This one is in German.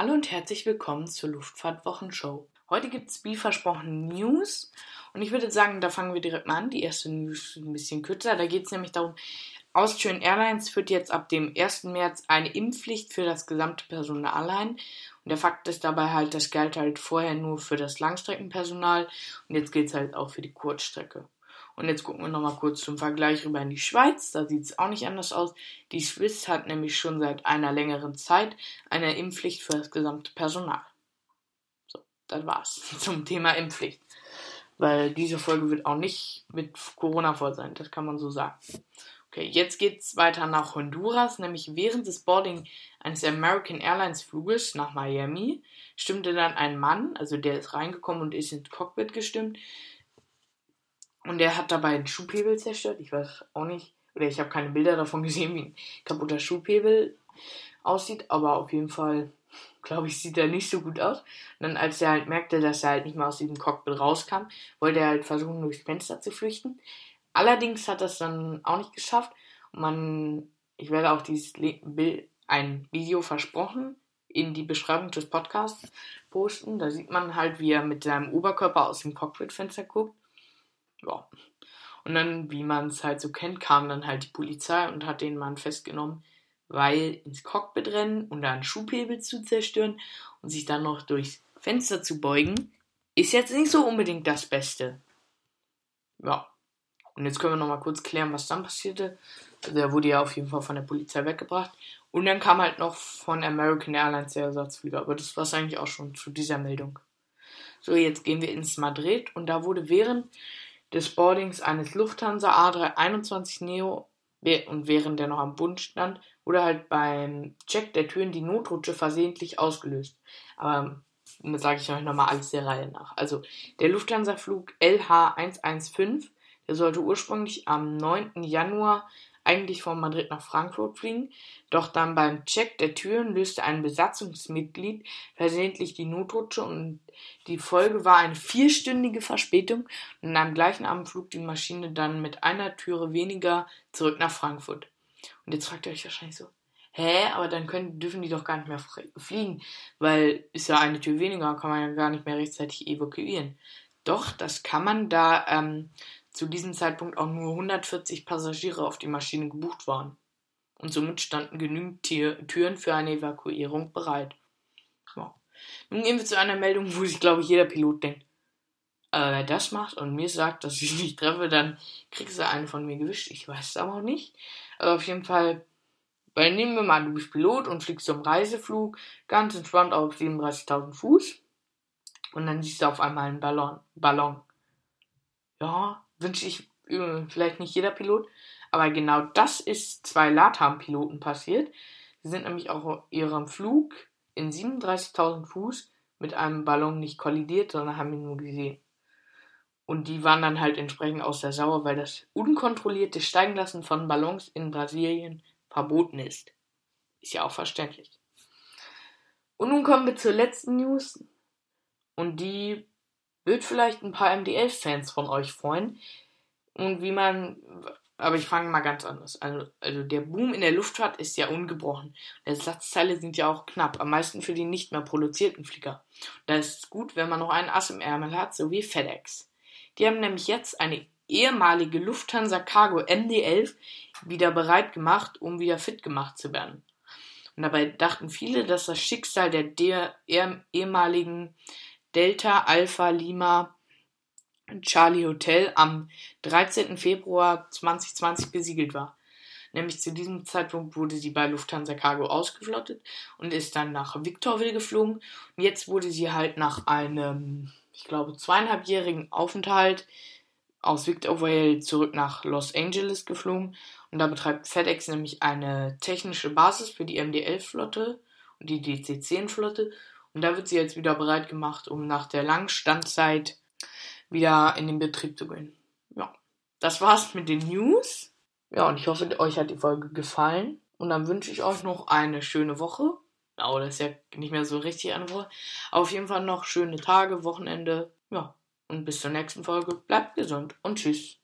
Hallo und herzlich willkommen zur Luftfahrtwochenshow. Heute gibt es wie versprochen News und ich würde sagen, da fangen wir direkt mal an. Die erste News ist ein bisschen kürzer. Da geht es nämlich darum, Austrian Airlines führt jetzt ab dem 1. März eine Impfpflicht für das gesamte Personal ein. Und der Fakt ist dabei halt, das galt halt vorher nur für das Langstreckenpersonal und jetzt gilt es halt auch für die Kurzstrecke. Und jetzt gucken wir nochmal kurz zum Vergleich rüber in die Schweiz. Da sieht es auch nicht anders aus. Die Swiss hat nämlich schon seit einer längeren Zeit eine Impfpflicht für das gesamte Personal. So, das war's zum Thema Impfpflicht. Weil diese Folge wird auch nicht mit Corona voll sein, das kann man so sagen. Okay, jetzt geht's weiter nach Honduras, nämlich während des Boarding eines American Airlines Fluges nach Miami stimmte dann ein Mann, also der ist reingekommen und ist ins Cockpit gestimmt, und er hat dabei einen Schubhebel zerstört. Ich weiß auch nicht, oder ich habe keine Bilder davon gesehen, wie ein kaputter Schubhebel aussieht, aber auf jeden Fall, glaube ich, sieht er nicht so gut aus. Und dann, als er halt merkte, dass er halt nicht mehr aus diesem Cockpit rauskam, wollte er halt versuchen, durchs Fenster zu flüchten. Allerdings hat es dann auch nicht geschafft. Und man, ich werde auch dieses Bild, ein Video versprochen, in die Beschreibung des Podcasts posten. Da sieht man halt, wie er mit seinem Oberkörper aus dem Cockpitfenster guckt ja. Und dann, wie man es halt so kennt, kam dann halt die Polizei und hat den Mann festgenommen, weil ins Cockpit rennen und da einen Schubhebel zu zerstören und sich dann noch durchs Fenster zu beugen, ist jetzt nicht so unbedingt das Beste. Ja. Und jetzt können wir nochmal kurz klären, was dann passierte. Also er wurde ja auf jeden Fall von der Polizei weggebracht. Und dann kam halt noch von American Airlines der Ersatzflieger. Aber das war es eigentlich auch schon zu dieser Meldung. So, jetzt gehen wir ins Madrid und da wurde während des Boardings eines Lufthansa A321 Neo und während der noch am Bund stand, wurde halt beim Check der Türen die Notrutsche versehentlich ausgelöst. Aber das sage ich euch nochmal alles der Reihe nach. Also der Lufthansa-Flug LH115, der sollte ursprünglich am 9. Januar eigentlich von Madrid nach Frankfurt fliegen, doch dann beim Check der Türen löste ein Besatzungsmitglied versehentlich die Notrutsche und die Folge war eine vierstündige Verspätung und am gleichen Abend flog die Maschine dann mit einer Türe weniger zurück nach Frankfurt. Und jetzt fragt ihr euch wahrscheinlich so, hä, aber dann können, dürfen die doch gar nicht mehr fliegen, weil ist ja eine Tür weniger, kann man ja gar nicht mehr rechtzeitig evakuieren. Doch, das kann man, da ähm, zu diesem Zeitpunkt auch nur 140 Passagiere auf die Maschine gebucht waren. Und somit standen genügend Türen für eine Evakuierung bereit. Ja. Nun gehen wir zu einer Meldung, wo sich, glaube ich, jeder Pilot denkt, äh, wer das macht und mir sagt, dass ich nicht treffe, dann kriegst du einen von mir gewischt. Ich weiß es aber auch nicht. Aber auf jeden Fall, weil nehmen wir mal, du bist Pilot und fliegst zum Reiseflug, ganz entspannt auf 37.000 Fuß. Und dann siehst du auf einmal einen Ballon. Ballon. Ja, wünsche ich äh, vielleicht nicht jeder Pilot, aber genau das ist zwei Latam-Piloten passiert. Sie sind nämlich auch auf ihrem Flug in 37.000 Fuß mit einem Ballon nicht kollidiert, sondern haben ihn nur gesehen. Und die waren dann halt entsprechend aus der Sauer, weil das unkontrollierte Steigenlassen von Ballons in Brasilien verboten ist. Ist ja auch verständlich. Und nun kommen wir zur letzten News. Und die wird vielleicht ein paar MDL-Fans von euch freuen. Und wie man, aber ich fange mal ganz anders. Also, also der Boom in der Luftfahrt ist ja ungebrochen. Ersatzteile sind ja auch knapp, am meisten für die nicht mehr produzierten Flieger. Da ist es gut, wenn man noch einen Ass im Ärmel hat, so wie FedEx. Die haben nämlich jetzt eine ehemalige Lufthansa Cargo MD-11 wieder bereit gemacht, um wieder fit gemacht zu werden. Und dabei dachten viele, dass das Schicksal der, der ehemaligen Delta Alpha Lima Charlie Hotel am 13. Februar 2020 besiegelt war. Nämlich zu diesem Zeitpunkt wurde sie bei Lufthansa Cargo ausgeflottet und ist dann nach Victorville geflogen. Und jetzt wurde sie halt nach einem, ich glaube, zweieinhalbjährigen Aufenthalt aus Victorville zurück nach Los Angeles geflogen. Und da betreibt FedEx nämlich eine technische Basis für die MD-11-Flotte und die DC-10-Flotte. Und da wird sie jetzt wieder bereit gemacht, um nach der langen Standzeit wieder in den Betrieb zu gehen. Ja, das war's mit den News. Ja, und ich hoffe, euch hat die Folge gefallen. Und dann wünsche ich euch noch eine schöne Woche. Oh, das ist ja nicht mehr so richtig eine Woche. Auf jeden Fall noch schöne Tage, Wochenende. Ja, und bis zur nächsten Folge. Bleibt gesund und tschüss.